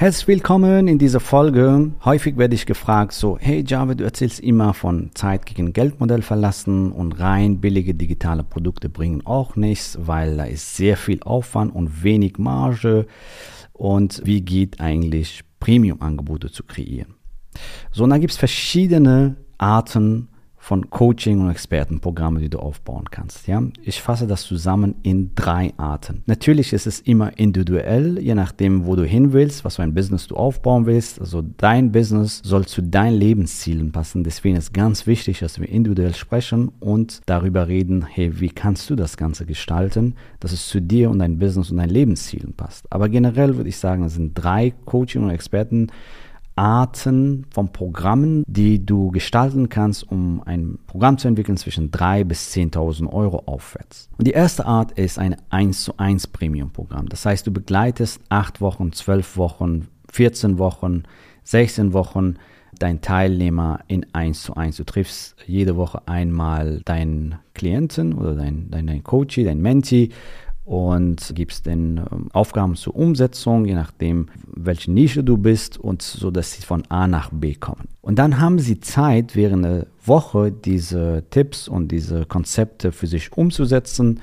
Herzlich willkommen in dieser Folge. Häufig werde ich gefragt, so, hey Java, du erzählst immer von Zeit gegen Geldmodell verlassen und rein billige digitale Produkte bringen auch nichts, weil da ist sehr viel Aufwand und wenig Marge. Und wie geht eigentlich Premium-Angebote zu kreieren? So, und da gibt es verschiedene Arten von Coaching und Expertenprogrammen, die du aufbauen kannst. Ja? Ich fasse das zusammen in drei Arten. Natürlich ist es immer individuell, je nachdem, wo du hin willst, was für ein Business du aufbauen willst. Also dein Business soll zu deinen Lebenszielen passen. Deswegen ist ganz wichtig, dass wir individuell sprechen und darüber reden, hey, wie kannst du das Ganze gestalten, dass es zu dir und dein Business und deinen Lebenszielen passt. Aber generell würde ich sagen, es sind drei Coaching und Experten Arten von Programmen, die du gestalten kannst, um ein Programm zu entwickeln zwischen 3.000 bis 10.000 Euro aufwärts. Und die erste Art ist ein 1 zu 1 Premium-Programm. Das heißt, du begleitest 8 Wochen, 12 Wochen, 14 Wochen, 16 Wochen dein Teilnehmer in 1 zu 1. Du triffst jede Woche einmal deinen Klienten oder dein, dein, dein Coachie, dein Mentee und gibst den ähm, Aufgaben zur Umsetzung, je nachdem, welche Nische du bist und so, dass sie von A nach B kommen. Und dann haben sie Zeit, während der Woche diese Tipps und diese Konzepte für sich umzusetzen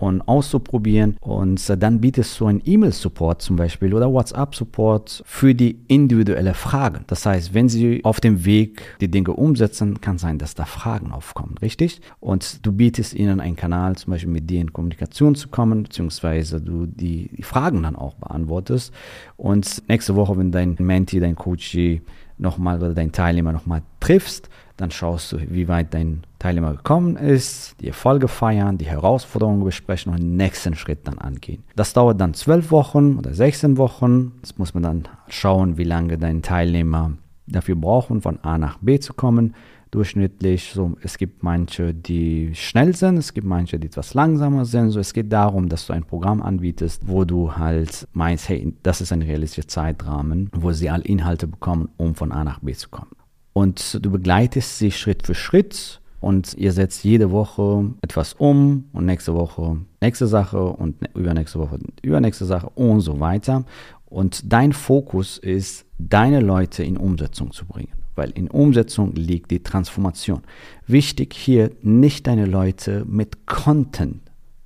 und auszuprobieren. Und dann bietest du einen E-Mail-Support zum Beispiel oder WhatsApp-Support für die individuelle Fragen. Das heißt, wenn sie auf dem Weg die Dinge umsetzen, kann sein, dass da Fragen aufkommen, richtig? Und du bietest ihnen einen Kanal, zum Beispiel mit dir in Kommunikation zu kommen, beziehungsweise du die, die Fragen dann auch beantwortest. Und nächste Woche, wenn dein Mentee, dein Coachee nochmal oder dein Teilnehmer nochmal triffst, dann schaust du, wie weit dein Teilnehmer gekommen ist, die Erfolge feiern, die Herausforderungen besprechen und den nächsten Schritt dann angehen. Das dauert dann zwölf Wochen oder 16 Wochen. Das muss man dann schauen, wie lange dein Teilnehmer dafür brauchen, von A nach B zu kommen. Durchschnittlich, so, es gibt manche, die schnell sind, es gibt manche, die etwas langsamer sind. So, es geht darum, dass du ein Programm anbietest, wo du halt meinst, hey, das ist ein realistischer Zeitrahmen, wo sie alle Inhalte bekommen, um von A nach B zu kommen. Und du begleitest sie Schritt für Schritt und ihr setzt jede Woche etwas um und nächste Woche nächste Sache und übernächste Woche übernächste Sache und so weiter. Und dein Fokus ist, deine Leute in Umsetzung zu bringen, weil in Umsetzung liegt die Transformation. Wichtig hier, nicht deine Leute mit Content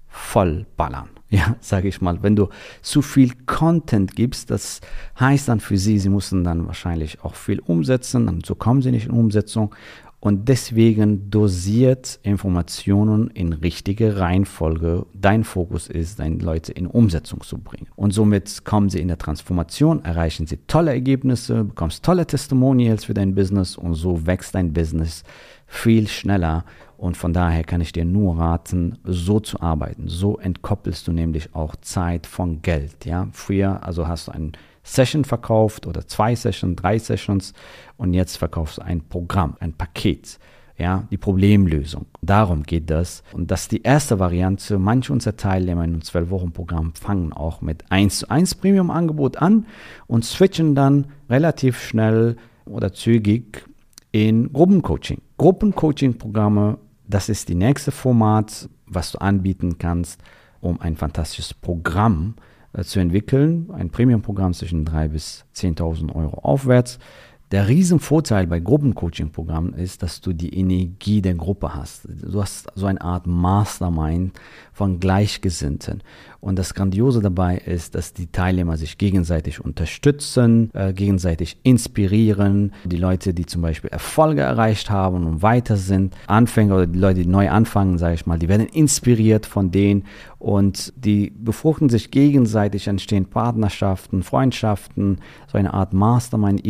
vollballern ja, sage ich mal. Wenn du zu viel Content gibst, das heißt dann für sie, sie müssen dann wahrscheinlich auch viel umsetzen, und so kommen sie nicht in Umsetzung. Und deswegen dosiert Informationen in richtige Reihenfolge. Dein Fokus ist, deine Leute in Umsetzung zu bringen. Und somit kommen sie in der Transformation, erreichen sie tolle Ergebnisse, bekommst tolle Testimonials für dein Business und so wächst dein Business viel schneller und von daher kann ich dir nur raten, so zu arbeiten. So entkoppelst du nämlich auch Zeit von Geld. Ja, früher also hast du ein Session verkauft oder zwei Sessions, drei Sessions und jetzt verkaufst du ein Programm, ein Paket. Ja, die Problemlösung. Darum geht das. Und das ist die erste Variante. Manche unserer Teilnehmer in einem 12-Wochen-Programm fangen auch mit 1 zu 1 Premium-Angebot an und switchen dann relativ schnell oder zügig in Gruppencoaching. Gruppencoaching-Programme das ist die nächste Format, was du anbieten kannst, um ein fantastisches Programm äh, zu entwickeln. Ein Premium-Programm zwischen 3.000 bis 10.000 Euro aufwärts. Der Riesenvorteil bei Gruppencoaching-Programmen ist, dass du die Energie der Gruppe hast. Du hast so eine Art Mastermind von Gleichgesinnten. Und das Grandiose dabei ist, dass die Teilnehmer sich gegenseitig unterstützen, äh, gegenseitig inspirieren. Die Leute, die zum Beispiel Erfolge erreicht haben und weiter sind, Anfänger oder die Leute, die neu anfangen, sage ich mal, die werden inspiriert von denen und die befruchten sich gegenseitig, entstehen Partnerschaften, Freundschaften, so eine Art Mastermind,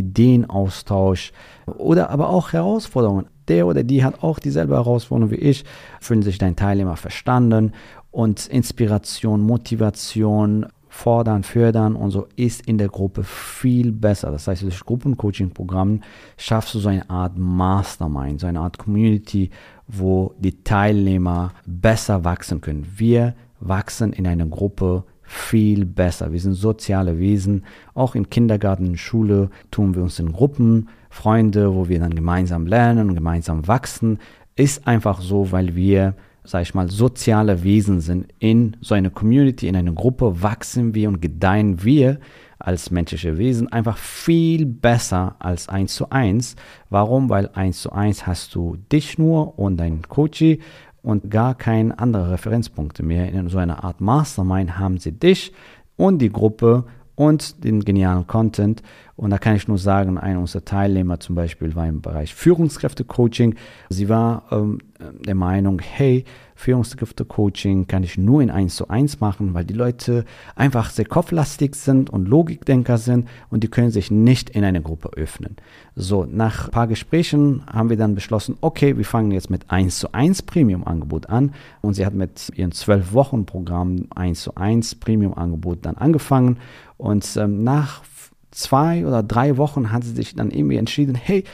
Ideenaustausch oder aber auch Herausforderungen. Der oder die hat auch dieselbe Herausforderung wie ich, fühlen sich dein Teilnehmer verstanden und Inspiration, Motivation, fordern, fördern und so ist in der Gruppe viel besser. Das heißt, durch Gruppencoaching-Programmen schaffst du so eine Art Mastermind, so eine Art Community, wo die Teilnehmer besser wachsen können. Wir wachsen in einer Gruppe viel besser. Wir sind soziale Wesen. Auch im Kindergarten, in Schule tun wir uns in Gruppen, Freunde, wo wir dann gemeinsam lernen und gemeinsam wachsen. Ist einfach so, weil wir sag ich mal, soziale Wesen sind. In so einer Community, in einer Gruppe wachsen wir und gedeihen wir als menschliche Wesen einfach viel besser als eins zu eins. Warum? Weil eins zu eins hast du dich nur und dein Coach und gar keine andere Referenzpunkte mehr. In so einer Art Mastermind haben sie dich und die Gruppe und den genialen Content. Und da kann ich nur sagen, einer unserer Teilnehmer zum Beispiel war im Bereich Führungskräfte-Coaching. Sie war ähm, der Meinung, hey, Führungskräfte-Coaching kann ich nur in 1 zu 1 machen, weil die Leute einfach sehr kopflastig sind und Logikdenker sind und die können sich nicht in eine Gruppe öffnen. So, nach ein paar Gesprächen haben wir dann beschlossen, okay, wir fangen jetzt mit 1 zu 1 Premium-Angebot an und sie hat mit ihrem 12-Wochen-Programm 1 zu 1 Premium-Angebot dann angefangen und ähm, nach zwei oder drei Wochen hat sie sich dann irgendwie entschieden, hey,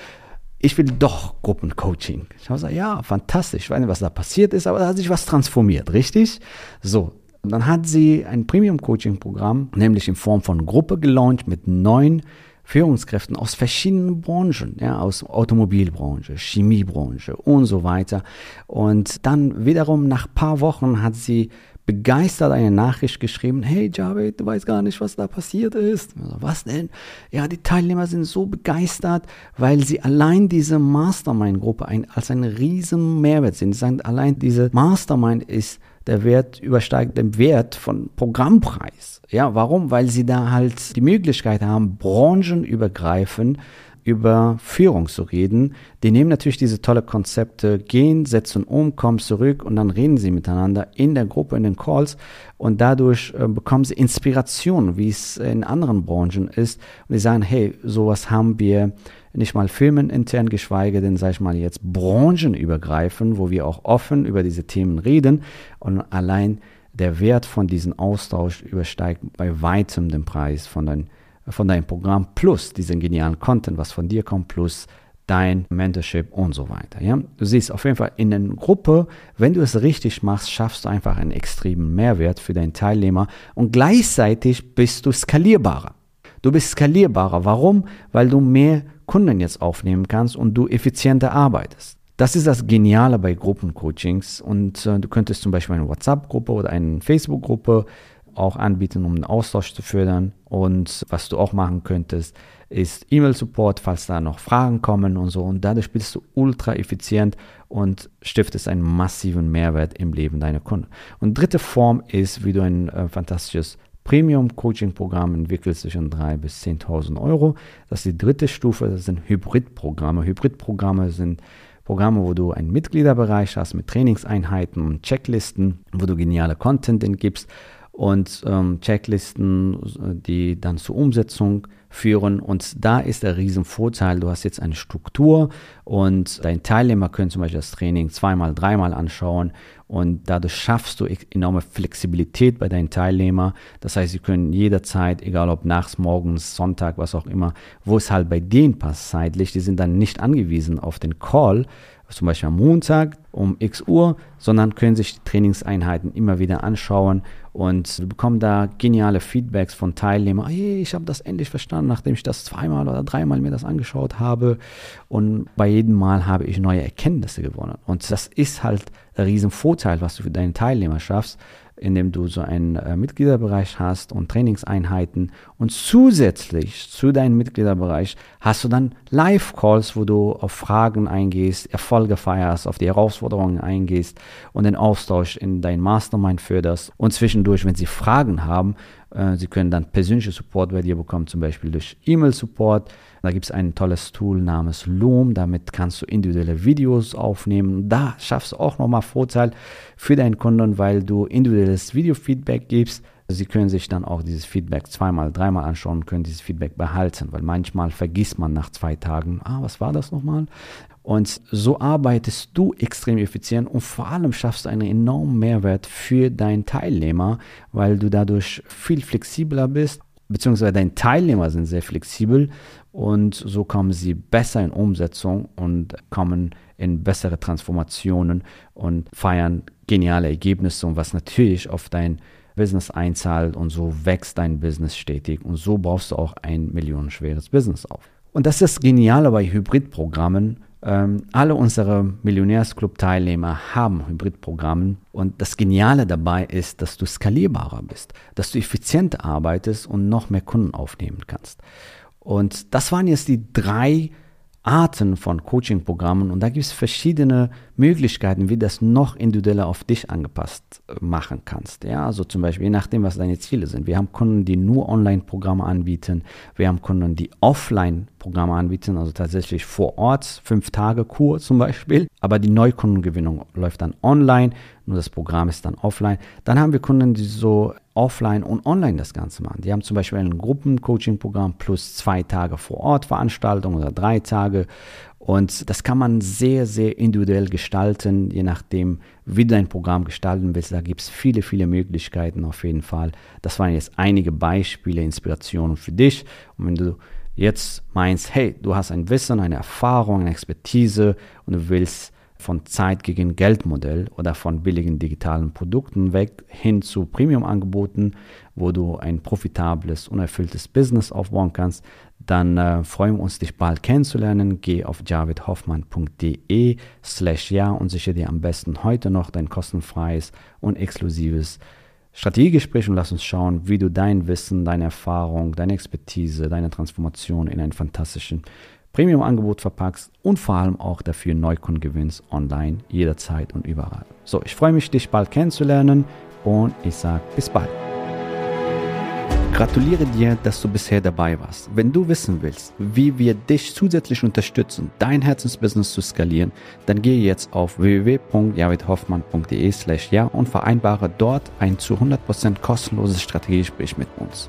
ich will doch Gruppencoaching. Ich habe gesagt, ja, fantastisch. Ich weiß nicht, was da passiert ist, aber da hat sich was transformiert, richtig? So. Und dann hat sie ein Premium-Coaching-Programm, nämlich in Form von Gruppe gelauncht mit neun Führungskräften aus verschiedenen Branchen, ja, aus Automobilbranche, Chemiebranche und so weiter. Und dann wiederum nach ein paar Wochen hat sie begeistert eine Nachricht geschrieben, hey Javed, du weißt gar nicht, was da passiert ist. Also, was denn? Ja, die Teilnehmer sind so begeistert, weil sie allein diese Mastermind-Gruppe ein, als einen riesen Mehrwert sehen. Sie sagen, allein diese Mastermind ist der Wert übersteigt den Wert von Programmpreis. Ja, warum? Weil sie da halt die Möglichkeit haben, branchenübergreifend über Führung zu reden. Die nehmen natürlich diese tolle Konzepte, gehen, setzen um, kommen zurück und dann reden sie miteinander in der Gruppe, in den Calls und dadurch äh, bekommen sie Inspiration, wie es in anderen Branchen ist. Und die sagen, hey, sowas haben wir nicht mal firmenintern, geschweige denn, sag ich mal, jetzt branchenübergreifend, wo wir auch offen über diese Themen reden und allein der Wert von diesem Austausch übersteigt bei weitem den Preis von den von deinem Programm plus diesen genialen Content, was von dir kommt, plus dein Mentorship und so weiter. Ja? Du siehst auf jeden Fall in einer Gruppe, wenn du es richtig machst, schaffst du einfach einen extremen Mehrwert für deinen Teilnehmer und gleichzeitig bist du skalierbarer. Du bist skalierbarer. Warum? Weil du mehr Kunden jetzt aufnehmen kannst und du effizienter arbeitest. Das ist das Geniale bei Gruppencoachings und äh, du könntest zum Beispiel eine WhatsApp-Gruppe oder eine Facebook-Gruppe auch anbieten, um den Austausch zu fördern. Und was du auch machen könntest, ist E-Mail-Support, falls da noch Fragen kommen und so. Und dadurch bist du ultra effizient und stiftest einen massiven Mehrwert im Leben deiner Kunden. Und dritte Form ist, wie du ein äh, fantastisches Premium-Coaching-Programm entwickelst zwischen 3.000 bis 10.000 Euro. Das ist die dritte Stufe, das sind Hybrid-Programme. Hybrid-Programme sind Programme, wo du einen Mitgliederbereich hast mit Trainingseinheiten und Checklisten, wo du geniale Content gibst und ähm, Checklisten, die dann zur Umsetzung führen. Und da ist der Riesenvorteil, du hast jetzt eine Struktur und deine Teilnehmer können zum Beispiel das Training zweimal, dreimal anschauen und dadurch schaffst du enorme Flexibilität bei deinen Teilnehmern. Das heißt, sie können jederzeit, egal ob nachts, morgens, Sonntag, was auch immer, wo es halt bei denen passt zeitlich, die sind dann nicht angewiesen auf den Call, zum Beispiel am Montag um x Uhr, sondern können sich die Trainingseinheiten immer wieder anschauen und bekommen da geniale Feedbacks von Teilnehmern. Hey, ich habe das endlich verstanden, nachdem ich das zweimal oder dreimal mir das angeschaut habe. Und bei jedem Mal habe ich neue Erkenntnisse gewonnen. Und das ist halt der Riesenvorteil, was du für deine Teilnehmer schaffst indem du so einen äh, Mitgliederbereich hast und Trainingseinheiten. Und zusätzlich zu deinem Mitgliederbereich hast du dann Live-Calls, wo du auf Fragen eingehst, Erfolge feierst, auf die Herausforderungen eingehst und den Austausch in dein Mastermind förderst. Und zwischendurch, wenn sie Fragen haben, äh, sie können dann persönlichen Support bei dir bekommen, zum Beispiel durch E-Mail-Support. Da gibt es ein tolles Tool namens Loom. Damit kannst du individuelle Videos aufnehmen. Da schaffst du auch nochmal Vorteil für deinen Kunden, weil du individuelles Video-Feedback gibst. Sie können sich dann auch dieses Feedback zweimal, dreimal anschauen und können dieses Feedback behalten, weil manchmal vergisst man nach zwei Tagen, ah, was war das nochmal? Und so arbeitest du extrem effizient und vor allem schaffst du einen enormen Mehrwert für deinen Teilnehmer, weil du dadurch viel flexibler bist, beziehungsweise deine Teilnehmer sind sehr flexibel und so kommen sie besser in Umsetzung und kommen in bessere Transformationen und feiern geniale Ergebnisse, was natürlich auf dein Business einzahlt und so wächst dein Business stetig und so baust du auch ein millionenschweres Business auf. Und das ist das Geniale bei Hybridprogrammen, ähm, alle unsere Millionärsclub-Teilnehmer haben Hybridprogramme und das Geniale dabei ist, dass du skalierbarer bist, dass du effizient arbeitest und noch mehr Kunden aufnehmen kannst. Und das waren jetzt die drei Arten von Coaching-Programmen und da gibt es verschiedene Möglichkeiten, wie das noch individueller auf dich angepasst äh, machen kannst. Ja, also zum Beispiel, je nachdem, was deine Ziele sind. Wir haben Kunden, die nur Online-Programme anbieten. Wir haben Kunden, die Offline-Programme anbieten, also tatsächlich vor Ort, fünf Tage Kur zum Beispiel. Aber die Neukundengewinnung läuft dann online, nur das Programm ist dann offline. Dann haben wir Kunden, die so offline und online das Ganze machen. Die haben zum Beispiel ein Gruppencoaching-Programm plus zwei Tage vor Ort Veranstaltung oder drei Tage. Und das kann man sehr, sehr individuell gestalten, je nachdem, wie du dein Programm gestalten willst. Da gibt es viele, viele Möglichkeiten auf jeden Fall. Das waren jetzt einige Beispiele, Inspirationen für dich. Und wenn du jetzt meinst, hey, du hast ein Wissen, eine Erfahrung, eine Expertise und du willst von Zeit gegen Geldmodell oder von billigen digitalen Produkten weg hin zu Premium-Angeboten, wo du ein profitables, unerfülltes Business aufbauen kannst, dann äh, freuen wir uns, dich bald kennenzulernen. Geh auf javidhoffmann.de slash ja und sichere dir am besten heute noch dein kostenfreies und exklusives Strategiegespräch und lass uns schauen, wie du dein Wissen, deine Erfahrung, deine Expertise, deine Transformation in einen fantastischen Premium-Angebot verpackst und vor allem auch dafür Neukunden gewinnst online jederzeit und überall. So, ich freue mich, dich bald kennenzulernen und ich sage bis bald. Gratuliere dir, dass du bisher dabei warst. Wenn du wissen willst, wie wir dich zusätzlich unterstützen, dein Herzensbusiness zu skalieren, dann gehe jetzt auf www.javidhoffmann.de slash ja und vereinbare dort ein zu 100% kostenloses Strategiegespräch mit uns.